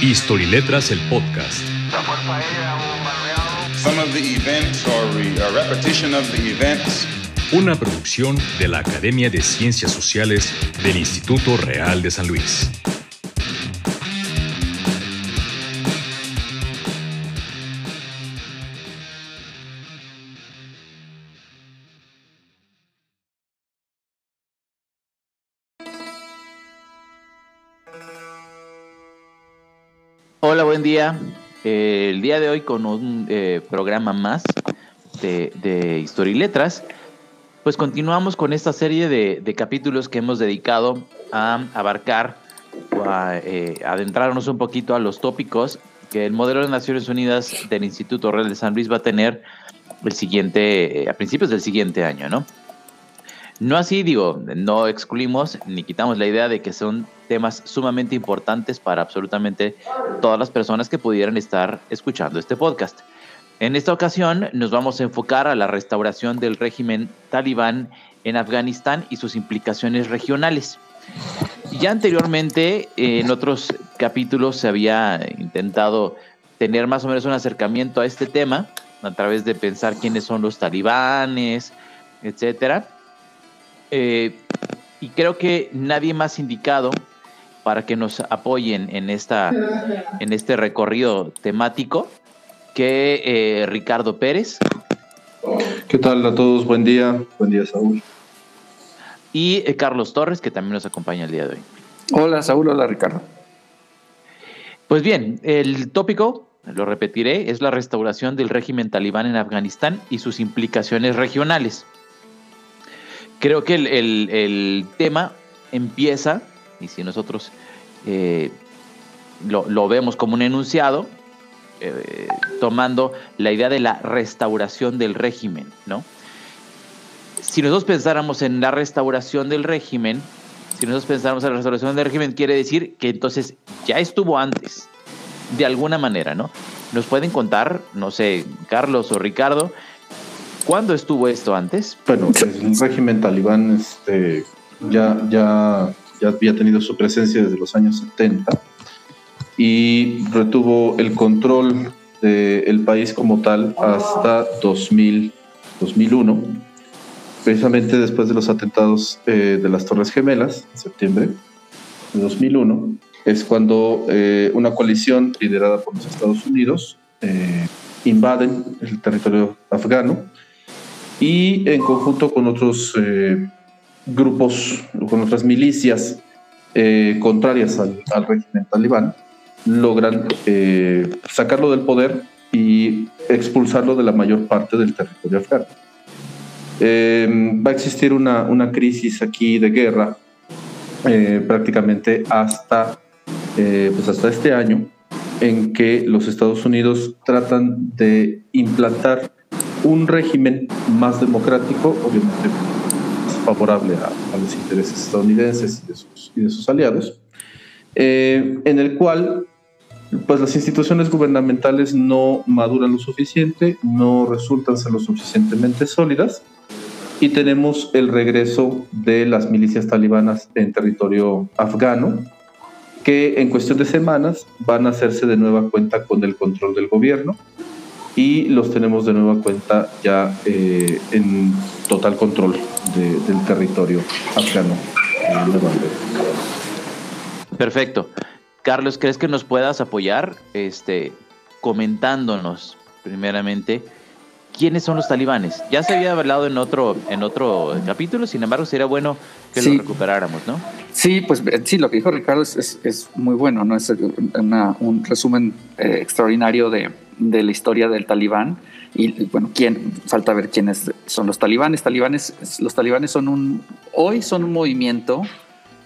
History Letras, el podcast. Some of the events or re- a repetition of the events Una producción de la Academia de Ciencias Sociales del Instituto Real de San Luis. Hola, buen día. Eh, el día de hoy con un eh, programa más de, de Historia y Letras, pues continuamos con esta serie de, de capítulos que hemos dedicado a abarcar a eh, adentrarnos un poquito a los tópicos que el modelo de Naciones Unidas del Instituto Real de San Luis va a tener el siguiente, eh, a principios del siguiente año, ¿no? No así, digo, no excluimos ni quitamos la idea de que son temas sumamente importantes para absolutamente todas las personas que pudieran estar escuchando este podcast. En esta ocasión nos vamos a enfocar a la restauración del régimen talibán en Afganistán y sus implicaciones regionales. Ya anteriormente, en otros capítulos, se había intentado tener más o menos un acercamiento a este tema a través de pensar quiénes son los talibanes, etcétera. Eh, y creo que nadie más indicado para que nos apoyen en, esta, en este recorrido temático que eh, Ricardo Pérez ¿Qué tal a todos? Buen día. Buen día, Saúl. y eh, Carlos Torres, que también nos acompaña el día de hoy. Hola Saúl, hola Ricardo. Pues bien, el tópico, lo repetiré, es la restauración del régimen talibán en Afganistán y sus implicaciones regionales. Creo que el, el- tema empieza, y si nosotros eh, lo, lo vemos como un enunciado, eh, tomando la idea de la restauración del régimen, ¿no? Si nosotros pensáramos en la restauración del régimen, si nosotros pensáramos en la restauración del régimen, quiere decir que entonces ya estuvo antes, de alguna manera, ¿no? ¿Nos pueden contar, no sé, Carlos o Ricardo, cuándo estuvo esto antes? Bueno, el régimen talibán este, ya, ya, ya había tenido su presencia desde los años 70 y retuvo el control del país como tal hasta 2000, 2001, precisamente después de los atentados eh, de las Torres Gemelas, en septiembre de 2001, es cuando eh, una coalición liderada por los Estados Unidos eh, invaden el territorio afgano y en conjunto con otros eh, grupos, con otras milicias eh, contrarias al, al régimen talibán, logran eh, sacarlo del poder y expulsarlo de la mayor parte del territorio afgano. Va a existir una, una crisis aquí de guerra prácticamente hasta, pues hasta este año, en que los Estados Unidos tratan de implantar un régimen más democrático, obviamente favorable a, los intereses estadounidenses y de sus, y de sus aliados, eh, en el cual pues las instituciones gubernamentales no maduran lo suficiente, no resultan ser lo suficientemente sólidas y tenemos el regreso de las milicias talibanas en territorio afgano, que en cuestión de semanas van a hacerse de nueva cuenta con el control del gobierno y los tenemos de nueva cuenta ya eh, en total control de- del territorio afgano. Perfecto. Carlos, ¿crees que nos puedas apoyar este, comentándonos primeramente quiénes son los talibanes? Ya se había hablado en otro, en otro capítulo, sin embargo sería bueno que Sí. lo recuperáramos, ¿no? Sí, pues eh, sí, lo que dijo Ricardo es, es- es muy bueno, ¿no? Es una- un resumen eh, extraordinario de, de la historia del talibán. Y bueno, ¿quién? Falta ver quiénes son los talibanes. Talibanes, los talibanes son un, hoy son un movimiento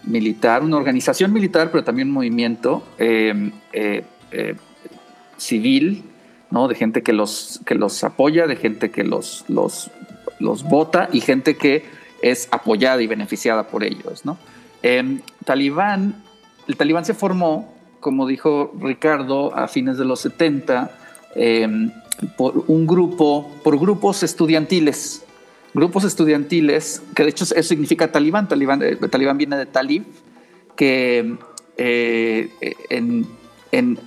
militar, una organización militar, pero también un movimiento eh, eh, eh, civil, ¿no? De gente que los, que los apoya, de gente que los, los, los vota y gente que es apoyada y beneficiada por ellos, ¿no? Eh, Talibán, el Talibán se formó, como dijo Ricardo, a fines de los 70, eh, por un grupo, por grupos estudiantiles, grupos estudiantiles, que de hecho eso significa talibán, talibán, eh, talibán viene de talib, que eh, en, en,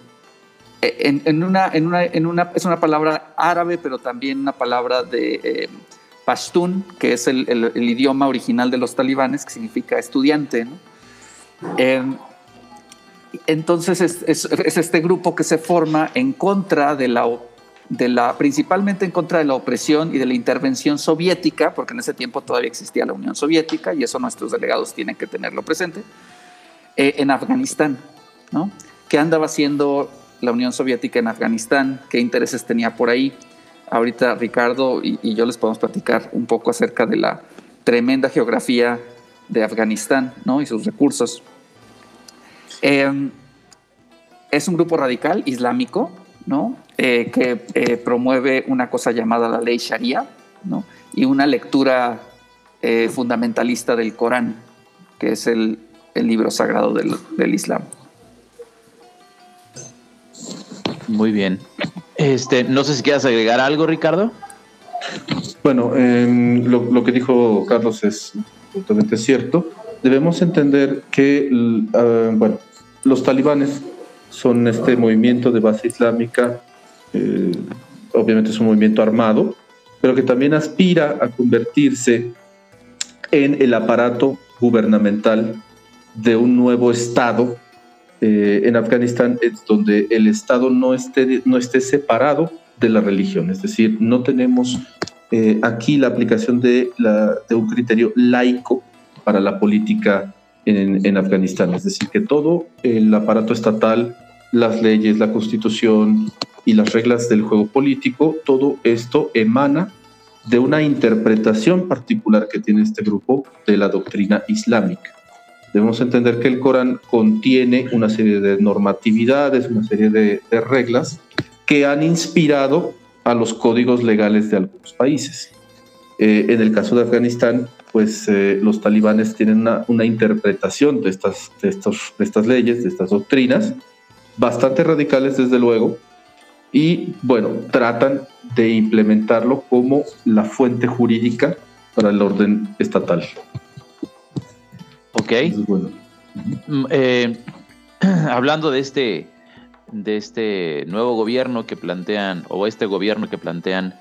en, una, en, una, en una, es una palabra árabe, pero también una palabra de eh, pashtun, que es el, el, idioma original de los talibanes, que significa estudiante. Em, entonces es, es, es, este grupo que se forma en contra de la, principalmente en contra de la opresión y de la intervención soviética, porque en ese tiempo todavía existía la Unión Soviética, y eso nuestros delegados tienen que tenerlo presente, eh, en Afganistán, ¿no? ¿Qué andaba haciendo la Unión Soviética en Afganistán, qué intereses tenía por ahí. Ahorita Ricardo y, yo les podemos platicar un poco acerca de la tremenda geografía de Afganistán ¿no? y sus recursos. Em, es un grupo radical islámico ¿no? Eh, que eh, promueve una cosa llamada la ley Sharia ¿no? y una lectura eh, fundamentalista del Corán, que es el, el libro sagrado del, del Islam. Muy bien. Este, no sé si quieras agregar algo, Ricardo. Bueno, lo, que dijo Carlos es totalmente cierto. Debemos entender que ah, bueno, los talibanes son este movimiento de base islámica, eh, obviamente es un movimiento armado, pero que también aspira a convertirse en el aparato gubernamental de un nuevo Estado eh, en Afganistán es donde el Estado no esté, no esté separado de la religión, es decir, no tenemos eh, aquí la aplicación de, la, de, un criterio laico para la política en, Afganistán, es decir, que todo el aparato estatal, las leyes, la constitución y las reglas del juego político, todo esto emana de una interpretación particular que tiene este grupo de la doctrina islámica. Debemos entender que el Corán contiene una serie de normatividades, una serie de, reglas que han inspirado a los códigos legales de algunos países. Eh, en el caso de Afganistán, pues eh, los talibanes tienen una, interpretación de estas, de, estos, de estas leyes, de estas doctrinas, bastante radicales desde luego, y bueno, tratan de implementarlo como la fuente jurídica para el orden estatal. Ok. Mm, eh, hablando de este, de este nuevo gobierno que plantean, o este gobierno que plantean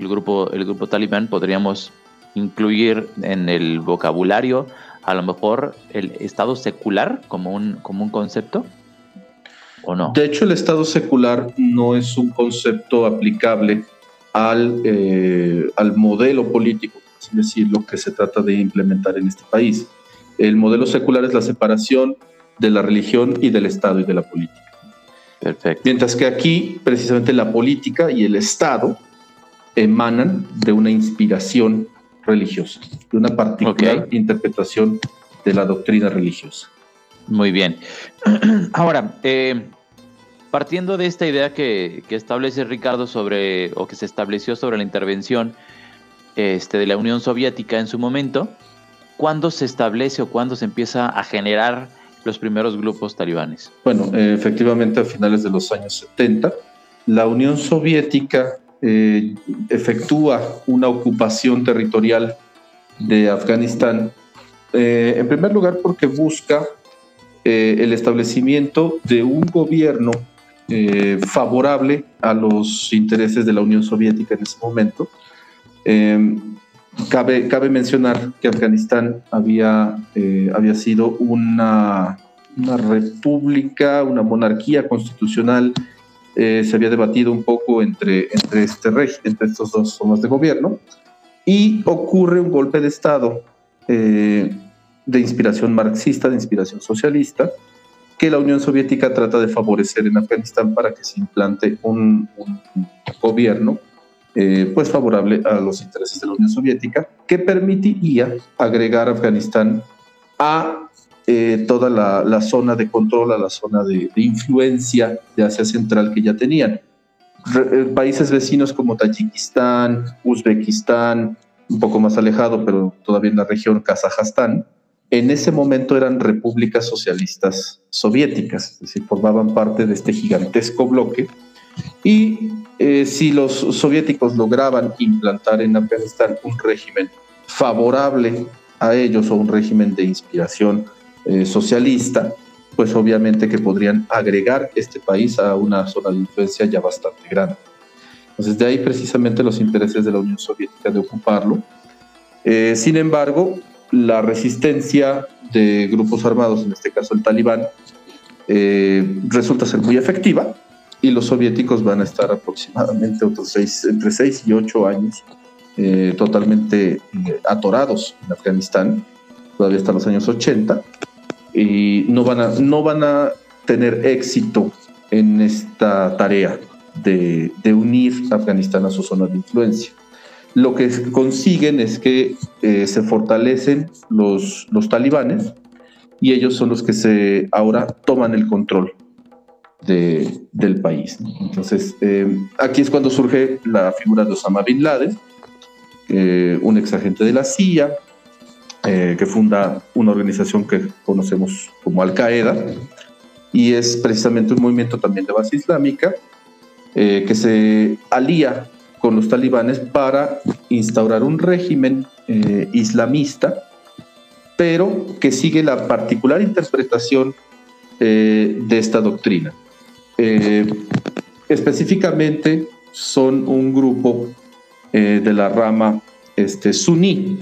el grupo, el grupo talibán, podríamos incluir en el vocabulario a lo mejor el Estado secular como un, como un concepto. ¿O no? De hecho, el Estado secular no es un concepto aplicable al, eh, al modelo político, es decir, lo que se trata de implementar en este país. El modelo secular es la separación de la religión y del Estado y de la política. Perfecto. Mientras que aquí, precisamente la política y el Estado emanan de una inspiración religiosa, de una particular interpretación de la doctrina religiosa. Muy bien. Ahora, eh, partiendo de esta idea que, establece Ricardo sobre, o que se estableció sobre la intervención este, de la Unión Soviética en su momento, ¿cuándo se establece o cuándo se empieza a generar los primeros grupos talibanes? Bueno, eh, efectivamente a finales de los años 70, la Unión Soviética eh, efectúa una ocupación territorial de Afganistán, eh, en primer lugar porque busca el establecimiento de un gobierno favorable a los intereses de la Unión Soviética en ese momento. Cabe, cabe mencionar que Afganistán había, eh, había sido una, una, república, una monarquía constitucional. Eh, se había debatido un poco entre, entre, este entre estos dos formas de gobierno y ocurre un golpe de Estado eh, de inspiración marxista, de inspiración socialista, que la Unión Soviética trata de favorecer en Afganistán para que se implante un, gobierno eh, pues favorable a los intereses de la Unión Soviética, que permitiría agregar a Afganistán a eh, toda la, zona de control, a la zona de, influencia de Asia Central que ya tenían. Eh, países vecinos como Tayikistán, Uzbekistán, un poco más alejado, pero todavía en la región Kazajstán, en ese momento eran repúblicas socialistas soviéticas, es decir, formaban parte de este gigantesco bloque y eh, si los soviéticos lograban implantar en Afganistán un régimen favorable a ellos o un régimen de inspiración eh, socialista, pues obviamente que podrían agregar este país a una zona de influencia ya bastante grande. Entonces de ahí precisamente los intereses de la Unión Soviética de ocuparlo. Eh, sin embargo, la resistencia de grupos armados, en este caso el talibán, eh, resulta ser muy efectiva y los soviéticos van a estar aproximadamente otros seis, entre 6 y 8 años totalmente atorados en Afganistán, todavía hasta los años 80, y no van a, no van a tener éxito en esta tarea de, unir Afganistán a su zona de influencia. Lo que consiguen es que eh, se fortalecen los, los talibanes y ellos son los que se ahora toman el control de, del país. Entonces, eh, aquí es cuando surge la figura de Osama Bin Laden, eh, un ex agente de la CIA, que funda una organización que conocemos como Al Qaeda, y es precisamente un movimiento también de base islámica que se alía con los talibanes para instaurar un régimen eh, islamista, pero que sigue la particular interpretación eh, de esta doctrina. Eh, específicamente son un grupo de la rama este, suní.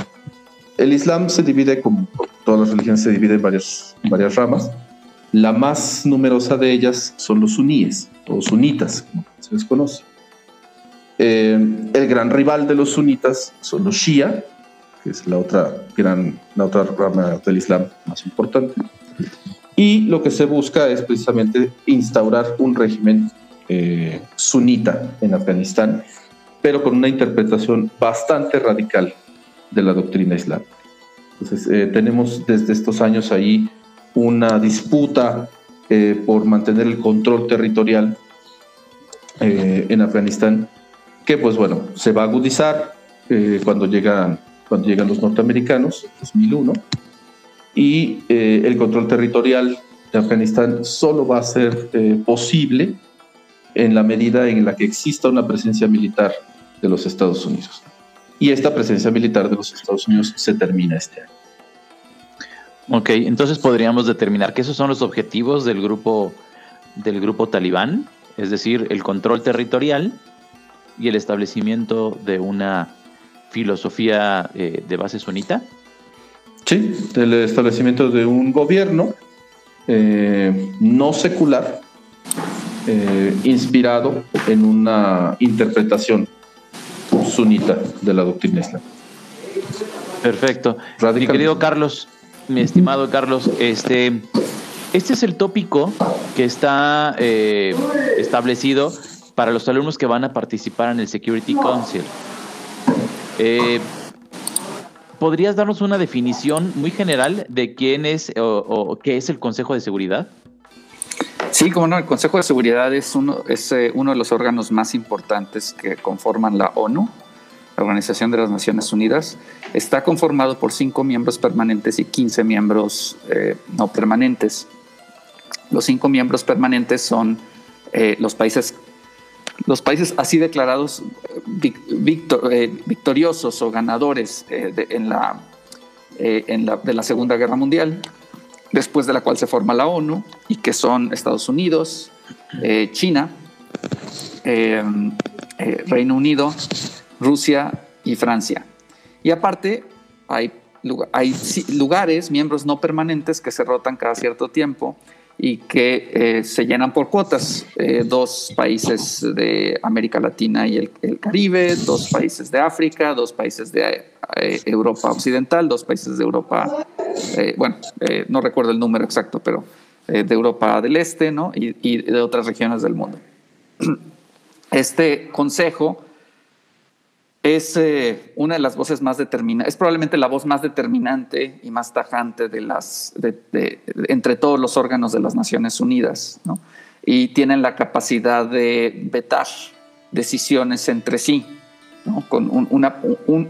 El Islam se divide, como todas las religiones, se divide en varias, ramas. La más numerosa de ellas son los suníes o sunitas, como se les conoce. Eh, el gran rival de los sunitas son los Shia, que es la otra gran, la otra rama del Islam más importante. Y lo que se busca es precisamente instaurar un régimen eh, sunita en Afganistán, pero con una interpretación bastante radical de la doctrina islam. Entonces, eh, tenemos desde estos años ahí una disputa por mantener el control territorial en Afganistán que pues bueno, se va a agudizar eh, cuando, llegan, cuando llegan los norteamericanos, 2001, y eh, el control territorial de Afganistán solo va a ser eh, posible en la medida en la que exista una presencia militar de los Estados Unidos. Y esta presencia militar de los Estados Unidos se termina este año. Ok, entonces podríamos determinar que esos son los objetivos del grupo, del grupo talibán, es decir, el control territorial y el establecimiento de una filosofía eh, de base sunita? Sí, el establecimiento de un gobierno eh, no secular, eh, inspirado en una interpretación sunita de la doctrina islámica. Perfecto. Mi querido Carlos, mi estimado Carlos, este, este es el tópico que está establecido para los alumnos que van a participar en el Security Council. Eh, ¿Podrías darnos una definición muy general de quién es o, qué es el Consejo de Seguridad? Sí, como no, el Consejo de Seguridad es uno, es, eh, uno de los órganos más importantes que conforman la ONU, la Organización de las Naciones Unidas. Está conformado por cinco miembros permanentes y 15 miembros eh, no permanentes. Los cinco miembros permanentes son los países los países así declarados eh, victoriosos o ganadores eh, de, en la, eh, en la, de la Segunda Guerra Mundial, después de la cual se forma la ONU, y que son Estados Unidos, China, Reino Unido, Rusia y Francia. Y aparte, hay, hay lugares, miembros no permanentes que se rotan cada cierto tiempo y que eh, se llenan por cuotas. Eh, dos países de América Latina y el, Caribe, dos países de África, dos países de eh, Europa Occidental, dos países de Europa, bueno, no recuerdo el número exacto, pero de Europa del Este ¿no? y, y de otras regiones del mundo. Este consejo es eh, una de las voces más determinantes, es probablemente la voz más determinante y más tajante de las, entre todos los órganos de las Naciones Unidas, ¿no? y tienen la capacidad de vetar decisiones entre sí, ¿no? con un,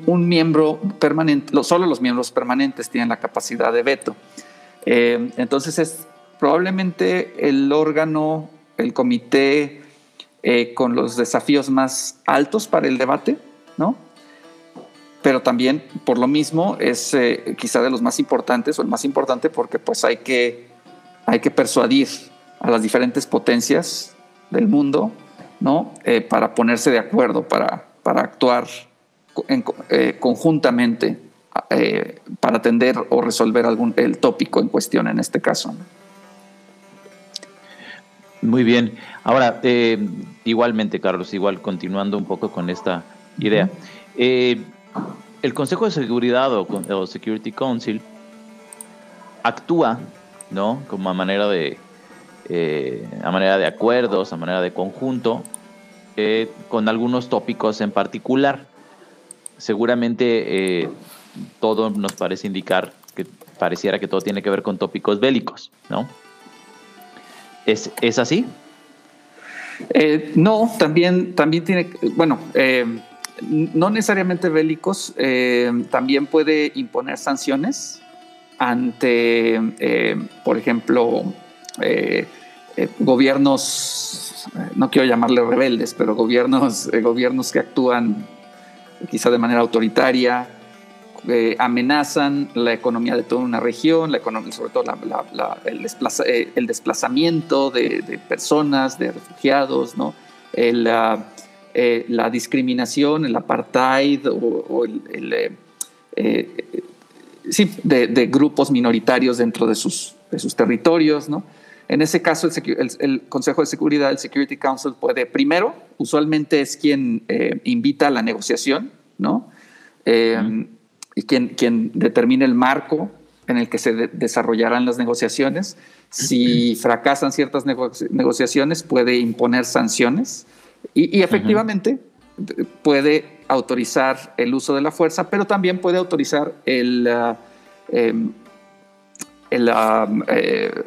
un, miembro permanente, solo los miembros permanentes tienen la capacidad de veto. Eh, entonces es probablemente el órgano, el comité eh, con los desafíos más altos para el debate, ¿no? Pero también, por lo mismo, es eh, quizá de los más importantes o el más importante porque pues hay que, hay que persuadir a las diferentes potencias del mundo, ¿no? Eh, para ponerse de acuerdo, para, para actuar eh, conjuntamente para atender o resolver algún, el tópico en cuestión en este caso. Muy bien. Ahora, igualmente, Carlos, igual continuando un poco con esta idea. el Consejo de Seguridad o, Security Council actúa, ¿no? Como a manera de, a manera de acuerdos, a manera de conjunto, con algunos tópicos en particular. Seguramente eh, todo nos parece indicar que pareciera que todo tiene que ver con tópicos bélicos, ¿no? ¿Es, es así? Eh, no, también, también tiene, bueno, eh, no necesariamente bélicos, también puede imponer sanciones ante, por ejemplo, gobiernos no quiero llamarle rebeldes, pero gobiernos, eh, gobiernos que actúan quizá de manera autoritaria, eh, amenazan la economía de toda una región, la economía, sobre todo el, eh, el, desplazamiento de, personas, de refugiados, ¿no? La discriminación, el apartheid o, el, sí, de, grupos minoritarios dentro de sus, de sus territorios, ¿no? En ese caso, el, Consejo de Seguridad, el Security Council, puede, primero, usualmente es quien eh, invita a la negociación, ¿no? Eh, y quien, quien determina el marco en el que se desarrollarán las negociaciones. Si fracasan ciertas negociaciones, puede imponer sanciones y, efectivamente puede autorizar el uso de la fuerza, pero también puede autorizar el, uh, em, el uh, eh,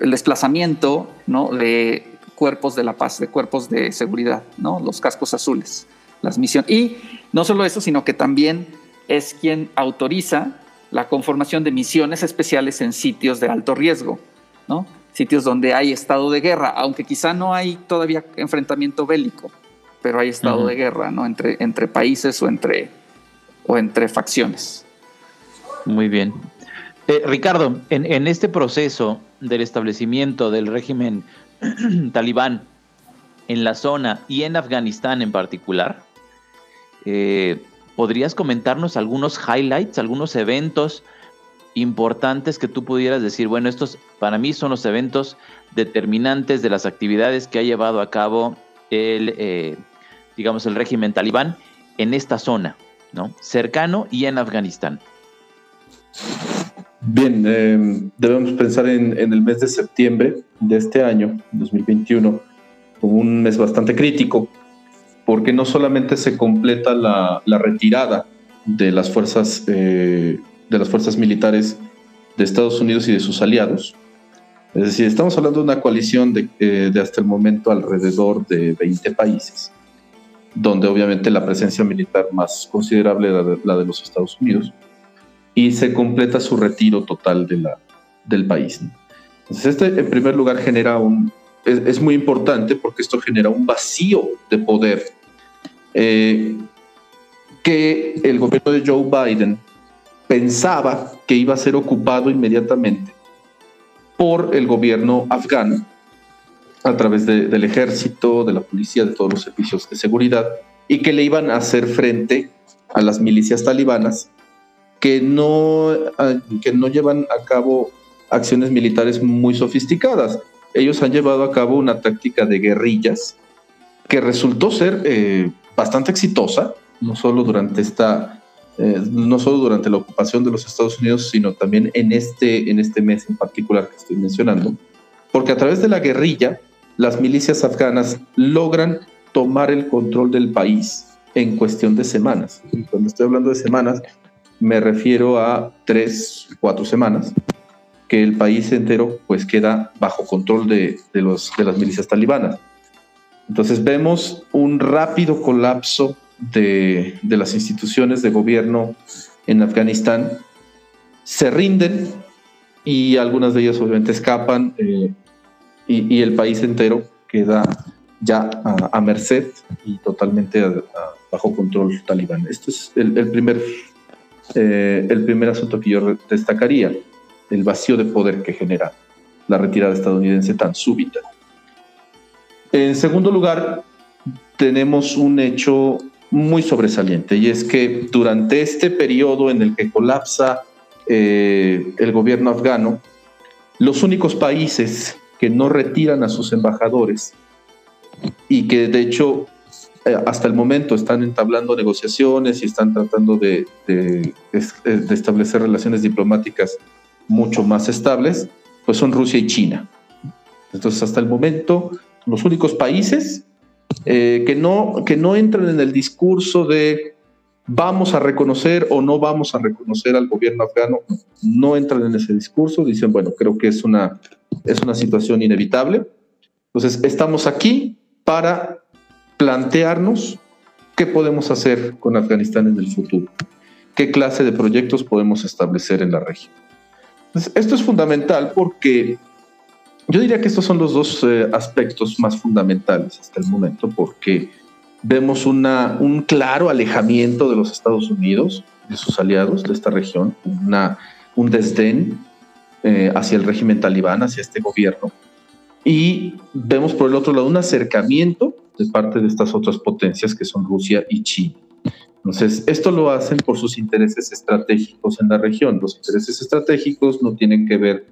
el desplazamiento ¿no? de cuerpos de la paz, de cuerpos de seguridad, ¿no? los cascos azules, las misiones. Y no solo eso, sino que también es quien autoriza la conformación de misiones especiales en sitios de alto riesgo, ¿no? Sitios donde hay estado de guerra, aunque quizá no hay todavía enfrentamiento bélico, pero hay estado de guerra ¿no? entre, entre países o entre, o entre facciones. Muy bien. Eh, Ricardo, en, este proceso del establecimiento del régimen talibán en la zona y en Afganistán en particular, eh, ¿podrías comentarnos algunos highlights, algunos eventos importantes que tú pudieras decir, bueno, estos para mí son los eventos determinantes de las actividades que ha llevado a cabo el, eh, digamos, el régimen talibán en esta zona, ¿no? Cercano y en Afganistán. Bien, eh, debemos pensar en, el mes de septiembre de este año, 2021, como un mes bastante crítico, porque no solamente se completa la, retirada de las fuerzas eh, de las fuerzas militares de Estados Unidos y de sus aliados. Es decir, estamos hablando de una coalición de, eh, de hasta el momento alrededor de 20 países, donde obviamente la presencia militar más considerable es la de los Estados Unidos y se completa su retiro total de la, del país. Entonces, este en primer lugar genera un, es, muy importante porque esto genera un vacío de poder eh, que el gobierno de Joe Biden pensaba que iba a ser ocupado inmediatamente por el gobierno afgano a través del ejército, de la policía, de todos los servicios de seguridad, y que le iban a hacer frente a las milicias talibanas que no, ah, que no llevan a cabo acciones militares muy sofisticadas. Ellos han llevado a cabo una táctica de guerrillas que resultó ser eh, bastante exitosa, no solo durante esta, eh, no solo durante la ocupación de los Estados Unidos, sino también en este, en este mes en particular que estoy mencionando, porque a través de la guerrilla, las milicias afganas logran tomar el control del país en cuestión de semanas. cuando estoy hablando de semanas, me refiero a tres, cuatro semanas, que el país entero pues queda bajo control de, los, de las milicias talibanas. Entonces vemos un rápido colapso de, las instituciones de gobierno en Afganistán, se rinden y algunas de ellas obviamente escapan eh, y, el país entero queda ya a, merced y totalmente bajo control talibán. Esto es el, primer eh, el primer asunto que yo destacaría, el vacío de poder que genera la retirada estadounidense tan súbita. En segundo lugar, tenemos un hecho muy sobresaliente y es que durante este periodo en el que colapsa eh, el gobierno afgano, los únicos países que no retiran a sus embajadores y que de hecho eh, hasta el momento están entablando negociaciones y están tratando de, de, establecer relaciones diplomáticas mucho más estables, pues son Rusia y China. Entonces, hasta el momento, los únicos países eh, que, no, que no entran en el discurso de vamos a reconocer o no vamos a reconocer al gobierno afgano, no entran en ese discurso, dicen, bueno, creo que es una, es una situación inevitable. Entonces, estamos aquí para plantearnos qué podemos hacer con Afganistán en el futuro, qué clase de proyectos podemos establecer en la región. esto es fundamental porque yo diría que estos son los dos eh, aspectos más fundamentales hasta el momento, porque vemos una, un claro alejamiento de los Estados Unidos, de sus aliados de esta región, una, un desdén eh, hacia el régimen talibán, hacia este gobierno. Y vemos por el otro lado un acercamiento de parte de estas otras potencias que son Rusia y China. Entonces, esto lo hacen por sus intereses estratégicos en la región. Los intereses estratégicos no tienen que ver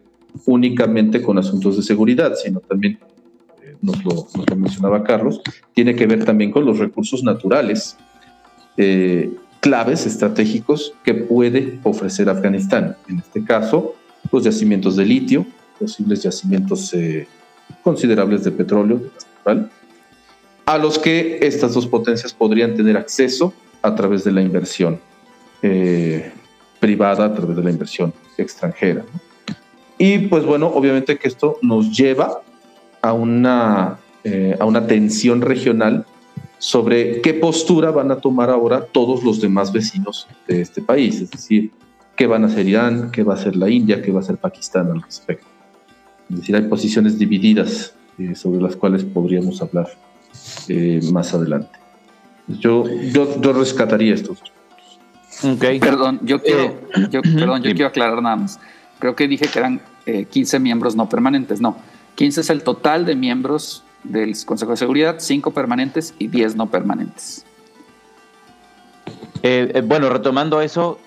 únicamente con asuntos de seguridad, sino también, eh, nos, lo, mencionaba Carlos, tiene que ver también con los recursos naturales, eh, claves estratégicos que puede ofrecer Afganistán. En este caso, los yacimientos de litio, posibles yacimientos eh, considerables de petróleo, a los que estas dos potencias podrían tener acceso a través de la inversión privada, a través de la inversión extranjera. Y pues bueno, obviamente que esto nos lleva a una, eh, a una tensión regional sobre qué postura van a tomar ahora todos los demás vecinos de este país, es decir, qué van a hacer Irán, qué va a hacer la India, qué va a hacer Pakistán al respecto. Es decir, hay posiciones divididas eh, sobre las cuales podríamos hablar eh, más adelante. Yo, yo, yo rescataría estos Okay. Perdón, yo quiero, yo, perdón, yo quiero aclarar nada más. Creo que dije que eran 15 eh, miembros no permanentes. No, 15 es el total de miembros del Consejo de Seguridad, 5 permanentes y 10 no permanentes. Eh, eh, bueno, retomando eso,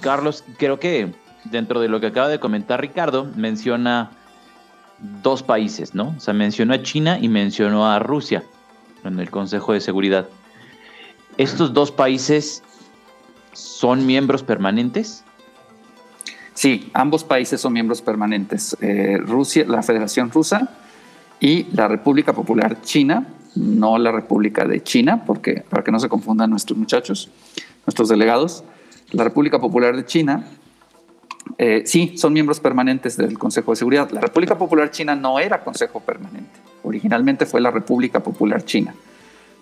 Carlos, creo que dentro de lo que acaba de comentar Ricardo, menciona dos países, ¿no? O sea, mencionó a China y mencionó a Rusia en el Consejo de Seguridad. ¿Estos dos países son miembros permanentes? Sí, ambos países son miembros permanentes. Eh, Rusia, la Federación Rusa y la República Popular China, no la República de China, porque para que no se confundan nuestros muchachos, nuestros delegados, la República Popular de China, eh, sí, son miembros permanentes del Consejo de Seguridad. La República Popular China no era Consejo Permanente. Originalmente fue la República Popular China,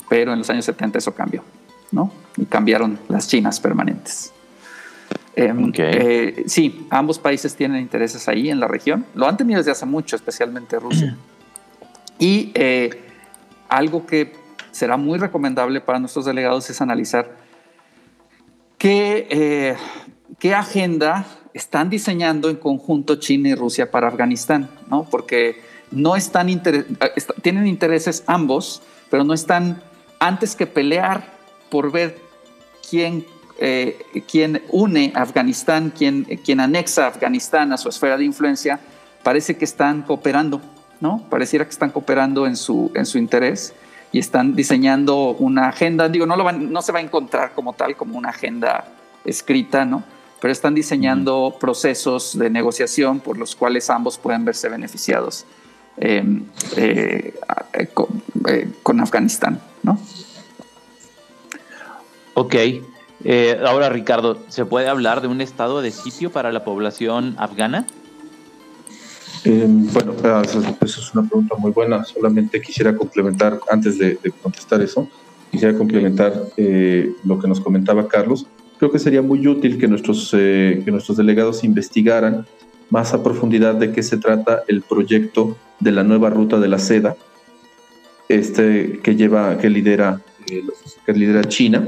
pero en los años 70 eso cambió, ¿no? Y cambiaron las chinas permanentes. Em, eh, sí, ambos países tienen intereses ahí en la región. Lo han tenido desde hace mucho, especialmente Rusia. Y eh, algo que será muy recomendable para nuestros delegados es analizar qué, eh, qué agenda están diseñando en conjunto China y Rusia para Afganistán, ¿no? Porque no están tienen intereses ambos, pero no están antes que pelear por ver quién eh, quien une Afganistán, quien, quien anexa Afganistán a su esfera de influencia, parece que están cooperando, ¿no? Pareciera que están cooperando en su, en su interés y están diseñando una agenda, digo, no, lo van, no se va a encontrar como tal, como una agenda escrita, ¿no? Pero están diseñando procesos de negociación por los cuales ambos pueden verse beneficiados em, eh, con, eh, con, Afganistán, ¿no? Ok. Eh, ahora, Ricardo, ¿se puede hablar de un estado de sitio para la población afgana? Eh, bueno, ah, esa es una pregunta muy buena. Solamente quisiera complementar, antes de, contestar eso, quisiera complementar eh, lo que nos comentaba Carlos. Creo que sería muy útil que nuestros, que nuestros delegados investigaran más a profundidad de qué se trata el proyecto de la nueva ruta de la seda, este que lleva, que lidera que lidera China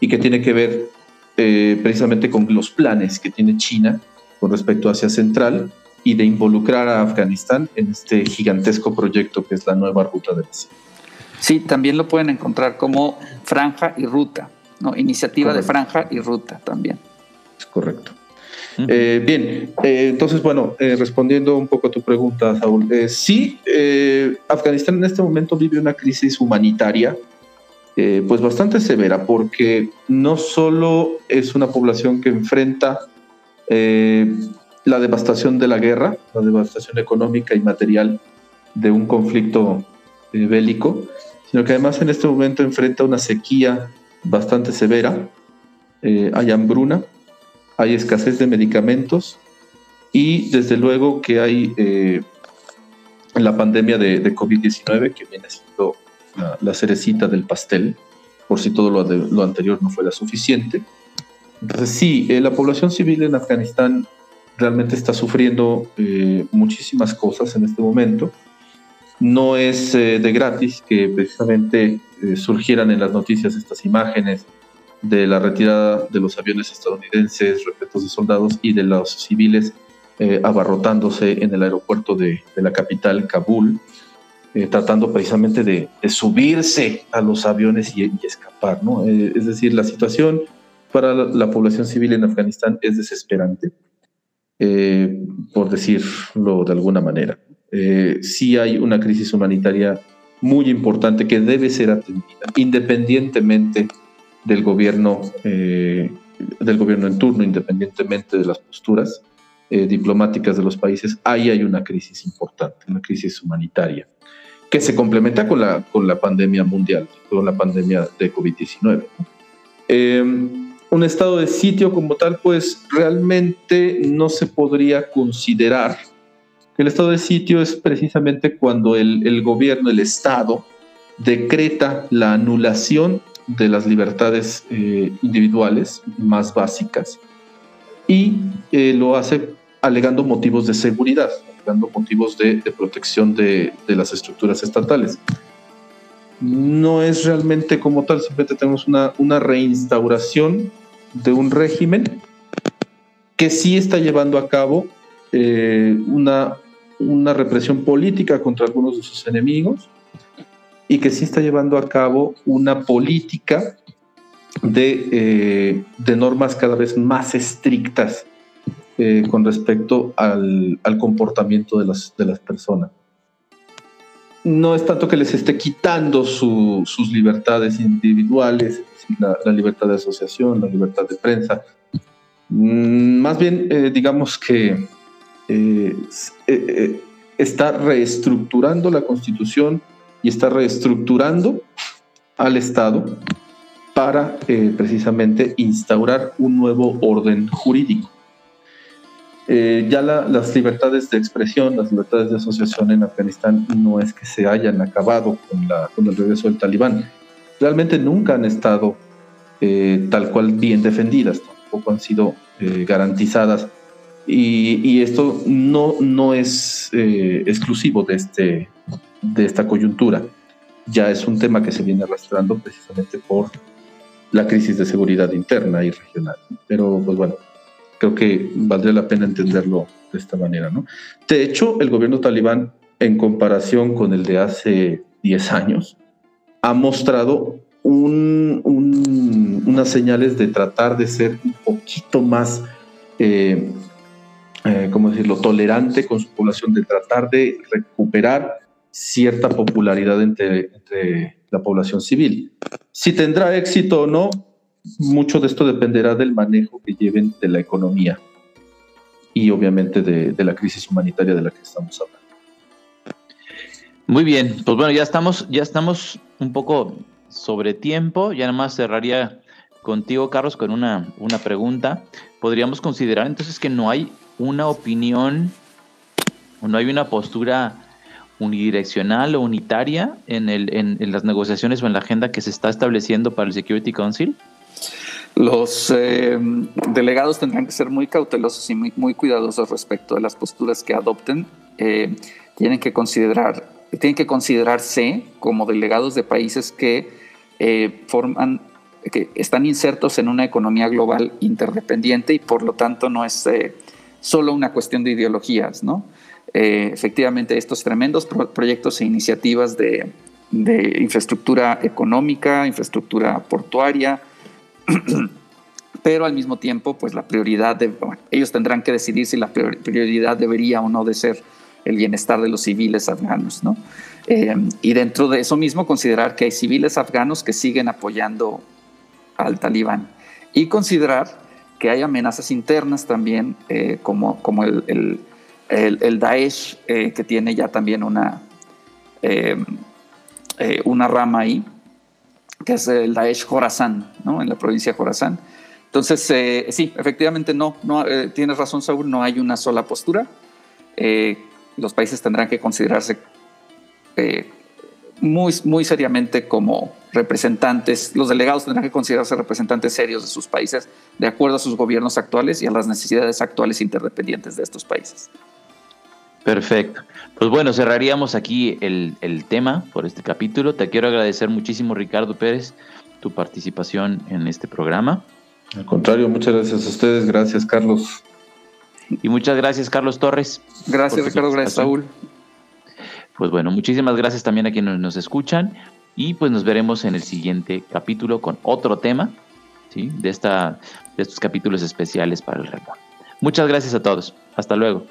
y que tiene que ver eh, precisamente con los planes que tiene China con respecto a Asia Central y de involucrar a Afganistán en este gigantesco proyecto que es la nueva ruta de la seda. Sí, también lo pueden encontrar como franja y ruta, ¿no? Iniciativa de franja y ruta también. Es correcto. Eh, bien, eh, entonces, bueno, eh, respondiendo un poco a tu pregunta, Saúl, sí, Afganistán en este momento vive una crisis humanitaria, pues bastante severa, porque no solo es una población que enfrenta la devastación de la guerra, la devastación económica y material de un conflicto bélico, sino que además en este momento enfrenta una sequía bastante severa, hay hambruna, hay escasez de medicamentos y desde luego que hay eh, la pandemia de, COVID-19 que viene siendo la, cerecita del pastel, por si todo lo, anterior no fuera suficiente. Entonces sí, eh, la población civil en Afganistán realmente está sufriendo eh, muchísimas cosas en este momento. No es de gratis que precisamente surgieran en las noticias estas imágenes de la retirada de los aviones estadounidenses, repletos de soldados y de los civiles eh, abarrotándose en el aeropuerto de, la capital, Kabul, eh, tratando precisamente de, subirse a los aviones y, escapar. ¿no? Eh, es decir, la situación para la, población civil en Afganistán es desesperante, por decirlo de alguna manera. sí hay una crisis humanitaria muy importante que debe ser atendida, independientemente del gobierno, eh, del gobierno en turno, independientemente de las posturas eh, diplomáticas de los países, ahí hay una crisis importante, una crisis humanitaria, que se complementa con la, con la pandemia mundial, con la pandemia de COVID-19. Eh, un estado de sitio como tal, pues realmente no se podría considerar. El estado de sitio es precisamente cuando el, el gobierno, el Estado, decreta la anulación de las libertades eh, individuales más básicas y eh, lo hace alegando motivos de seguridad, alegando motivos de, protección de, las estructuras estatales. No es realmente como tal, simplemente tenemos una, reinstauración de un régimen que sí está llevando a cabo eh, una, una represión política contra algunos de sus enemigos, y que sí está llevando a cabo una política de, eh, de normas cada vez más estrictas eh, con respecto al, comportamiento de las, personas. No es tanto que les esté quitando sus libertades individuales, la, libertad de asociación, la libertad de prensa. Mm, más bien, eh, digamos que está reestructurando la constitución y está reestructurando al Estado para eh, precisamente instaurar un nuevo orden jurídico. Eh, ya las libertades de expresión, las libertades de asociación en Afganistán no es que se hayan acabado con, la, con el regreso del talibán. Realmente nunca han estado eh, tal cual bien defendidas, tampoco han sido garantizadas. Y, y, esto no, no es exclusivo de este, de esta coyuntura. Ya es un tema que se viene arrastrando precisamente por la crisis de seguridad interna y regional. Pero pues bueno, creo que valdría la pena entenderlo de esta manera. ¿no? De hecho, el gobierno talibán, en comparación con el de hace 10 años, ha mostrado un, unas señales de tratar de ser un poquito más, eh, eh, ¿cómo decirlo?, tolerante con su población, de tratar de recuperar cierta popularidad entre, la población civil. Si tendrá éxito o no, mucho de esto dependerá del manejo que lleven de la economía y obviamente de, la crisis humanitaria de la que estamos hablando. Muy bien, pues bueno, ya estamos, ya estamos un poco sobre tiempo. Ya nada más cerraría contigo, Carlos, con una, una pregunta. ¿Podríamos considerar entonces que no hay una opinión o no hay una postura unidireccional o unitaria en, el, en, las negociaciones o en la agenda que se está estableciendo para el Security Council? Los eh, delegados tendrán que ser muy cautelosos y muy, muy cuidadosos respecto de las posturas que adopten. Eh, tienen que considerar, tienen que considerarse como delegados de países que eh, forman, que están insertos en una economía global interdependiente y por lo tanto no es solo una cuestión de ideologías, ¿no? Eh, efectivamente, estos tremendos proyectos e iniciativas de, infraestructura económica, infraestructura portuaria, pero al mismo tiempo, pues la prioridad de, ellos tendrán que decidir si la prioridad debería o no de ser el bienestar de los civiles afganos, ¿no? Eh, y dentro de eso mismo considerar que hay civiles afganos que siguen apoyando al talibán y considerar que hay amenazas internas también, eh, como, como el, el, Daesh, eh, que tiene ya también una, una rama ahí, que es el Daesh Khorasan, ¿no? en la provincia de Khorasan. Entonces, sí, efectivamente no, no tienes razón Saúl, no hay una sola postura. los países tendrán que considerarse eh, muy, muy seriamente como representantes, los delegados tendrán que considerarse representantes serios de sus países de acuerdo a sus gobiernos actuales y a las necesidades actuales interdependientes de estos países. Perfecto. Pues bueno, cerraríamos aquí el, el, tema por este capítulo. Te quiero agradecer muchísimo, Ricardo Pérez, tu participación en este programa. Al contrario, muchas gracias a ustedes. Gracias, Carlos. Y muchas gracias, Carlos Torres. Gracias, Ricardo. Gracias, Saúl. Pues bueno, muchísimas gracias también a quienes nos escuchan y pues nos veremos en el siguiente capítulo con otro tema, ¿sí? De, esta, de estos capítulos especiales para el remoto. Muchas gracias a todos. Hasta luego.